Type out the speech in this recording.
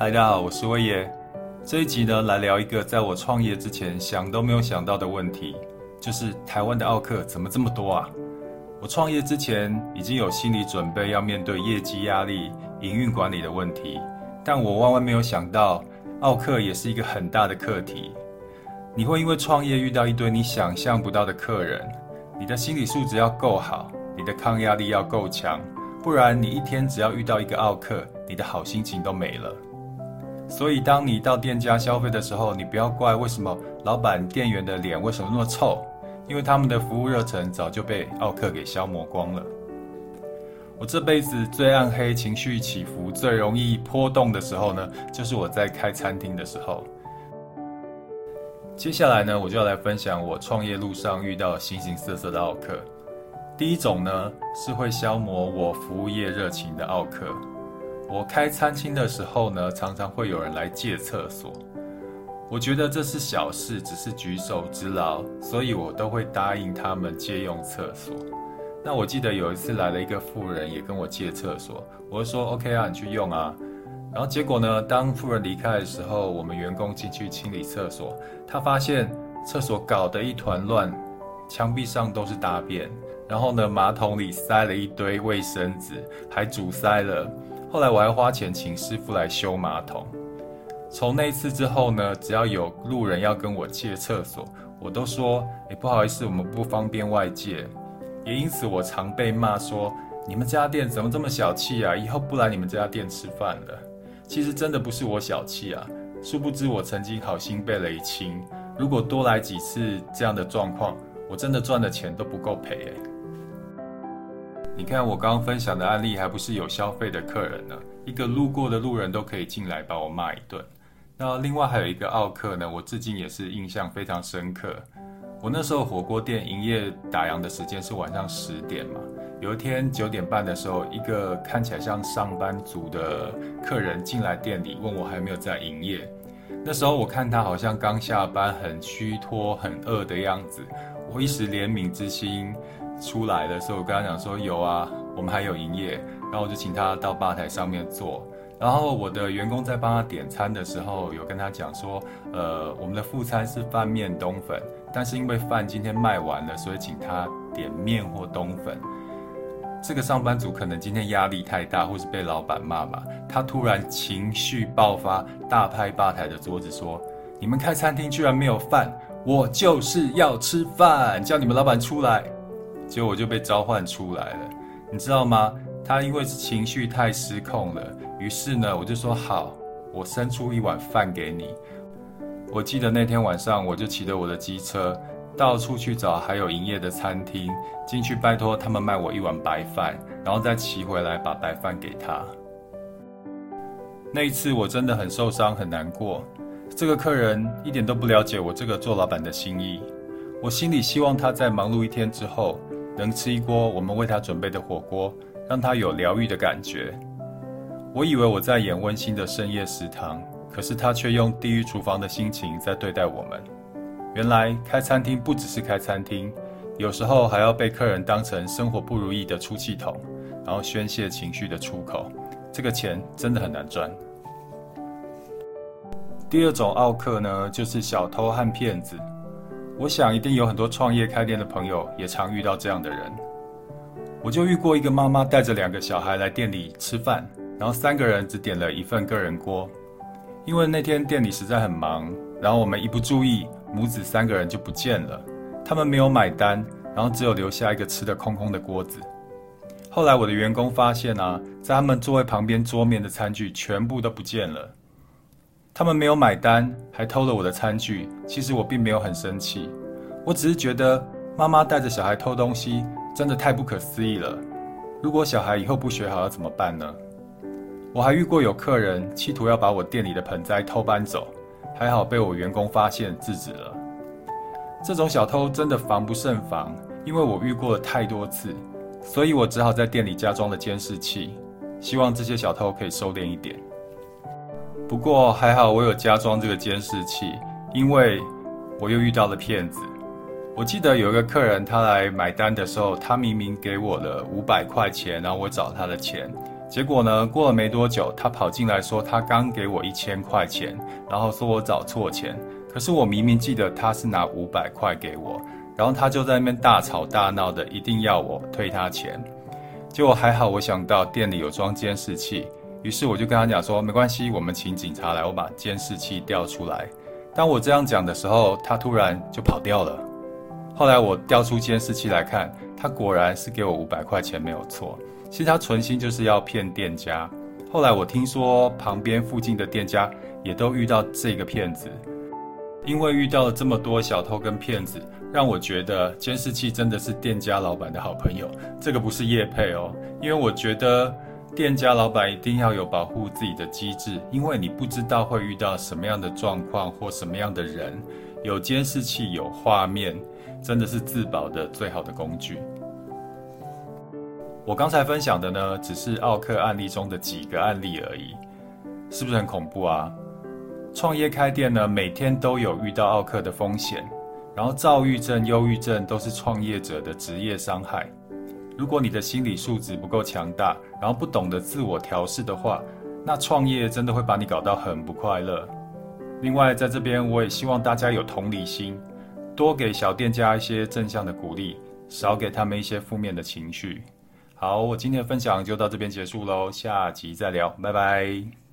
嗨，大家好，我是威爷。这一集呢，来聊一个在我创业之前想都没有想到的问题，就是台湾的奥客怎么这么多啊？我创业之前已经有心理准备，要面对业绩压力、营运管理的问题，但我万万没有想到，奥客也是一个很大的课题。你会因为创业遇到一堆你想象不到的客人，你的心理素质要够好，你的抗压力要够强，不然你一天只要遇到一个奥客，你的好心情都没了。所以，当你到店家消费的时候，你不要怪为什么老板、店员的脸为什么那么臭，因为他们的服务热忱早就被奥客给消磨光了。我这辈子最暗黑、情绪起伏最容易波动的时候呢，就是我在开餐厅的时候。接下来呢，我就要来分享我创业路上遇到形形色色的奥客。第一种呢，是会消磨我服务业热情的奥客。我开餐厅的时候呢，常常会有人来借厕所。我觉得这是小事，只是举手之劳，所以我都会答应他们借用厕所。那我记得有一次来了一个妇人，也跟我借厕所，我就说 OK 啊，你去用啊。然后结果呢，当妇人离开的时候，我们员工进去清理厕所，他发现厕所搞得一团乱，墙壁上都是大便，然后呢，马桶里塞了一堆卫生纸，还阻塞了。后来我还花钱请师傅来修马桶。从那次之后呢，只要有路人要跟我借厕所，我都说：“诶，不好意思，我们不方便外借。”也因此，我常被骂说：“你们家店怎么这么小气啊？以后不来你们这家店吃饭了。”其实真的不是我小气啊，殊不知我曾经好心被雷清。如果多来几次这样的状况，我真的赚的钱都不够赔诶。你看我刚刚分享的案例，还不是有消费的客人呢？一个路过的路人都可以进来把我骂一顿。那另外还有一个奥客呢，我至今也是印象非常深刻。我那时候火锅店营业打烊的时间是晚上十点嘛。有一天九点半的时候，一个看起来像上班族的客人进来店里，问我还没有在营业。那时候我看他好像刚下班，很虚脱、很饿的样子，我一时怜悯之心。出来的时候，我跟他讲说有啊，我们还有营业，然后我就请他到吧台上面坐。然后我的员工在帮他点餐的时候，有跟他讲说，呃，我们的副餐是饭面冬粉，但是因为饭今天卖完了，所以请他点面或冬粉。这个上班族可能今天压力太大，或是被老板骂吧，他突然情绪爆发，大拍吧台的桌子说：“你们开餐厅居然没有饭，我就是要吃饭，叫你们老板出来。”结果我就被召唤出来了，你知道吗？他因为情绪太失控了，于是呢，我就说好，我伸出一碗饭给你。我记得那天晚上，我就骑着我的机车到处去找还有营业的餐厅，进去拜托他们卖我一碗白饭，然后再骑回来把白饭给他。那一次我真的很受伤，很难过。这个客人一点都不了解我这个做老板的心意，我心里希望他在忙碌一天之后。能吃一锅我们为他准备的火锅，让他有疗愈的感觉。我以为我在演温馨的深夜食堂，可是他却用地狱厨房的心情在对待我们。原来开餐厅不只是开餐厅，有时候还要被客人当成生活不如意的出气筒，然后宣泄情绪的出口。这个钱真的很难赚。第二种奥客呢，就是小偷和骗子。我想一定有很多创业开店的朋友也常遇到这样的人。我就遇过一个妈妈带着两个小孩来店里吃饭，然后三个人只点了一份个人锅。因为那天店里实在很忙，然后我们一不注意，母子三个人就不见了。他们没有买单，然后只有留下一个吃的空空的锅子。后来我的员工发现啊，在他们座位旁边桌面的餐具全部都不见了。他们没有买单，还偷了我的餐具。其实我并没有很生气，我只是觉得妈妈带着小孩偷东西，真的太不可思议了。如果小孩以后不学好，要怎么办呢？我还遇过有客人企图要把我店里的盆栽偷搬走，还好被我员工发现制止了。这种小偷真的防不胜防，因为我遇过了太多次，所以我只好在店里加装了监视器，希望这些小偷可以收敛一点。不过还好，我有加装这个监视器，因为我又遇到了骗子。我记得有一个客人，他来买单的时候，他明明给我了五百块钱，然后我找他的钱，结果呢，过了没多久，他跑进来说他刚给我一千块钱，然后说我找错钱。可是我明明记得他是拿五百块给我，然后他就在那边大吵大闹的，一定要我退他钱。结果还好，我想到店里有装监视器，于是我就跟他讲说没关系，我们请警察来，我把监视器调出来。当我这样讲的时候，他突然就跑掉了。后来我调出监视器来看，他果然是给我五百块钱没有错。其实他存心就是要骗店家。后来我听说旁边附近的店家也都遇到这个骗子。因为遇到了这么多小偷跟骗子，让我觉得监视器真的是店家老板的好朋友。这个不是叶配哦，因为我觉得店家老板一定要有保护自己的机制，因为你不知道会遇到什么样的状况或什么样的人。有监视器有画面，真的是自保的最好的工具。我刚才分享的呢，只是奥克案例中的几个案例而已，是不是很恐怖啊？创业开店呢，每天都有遇到奥克的风险，然后躁郁症、忧郁症都是创业者的职业伤害。如果你的心理素质不够强大，然后不懂得自我调试的话，那创业真的会把你搞到很不快乐。另外，在这边我也希望大家有同理心，多给小店家一些正向的鼓励，少给他们一些负面的情绪。好，我今天的分享就到这边结束喽，下集再聊，拜拜。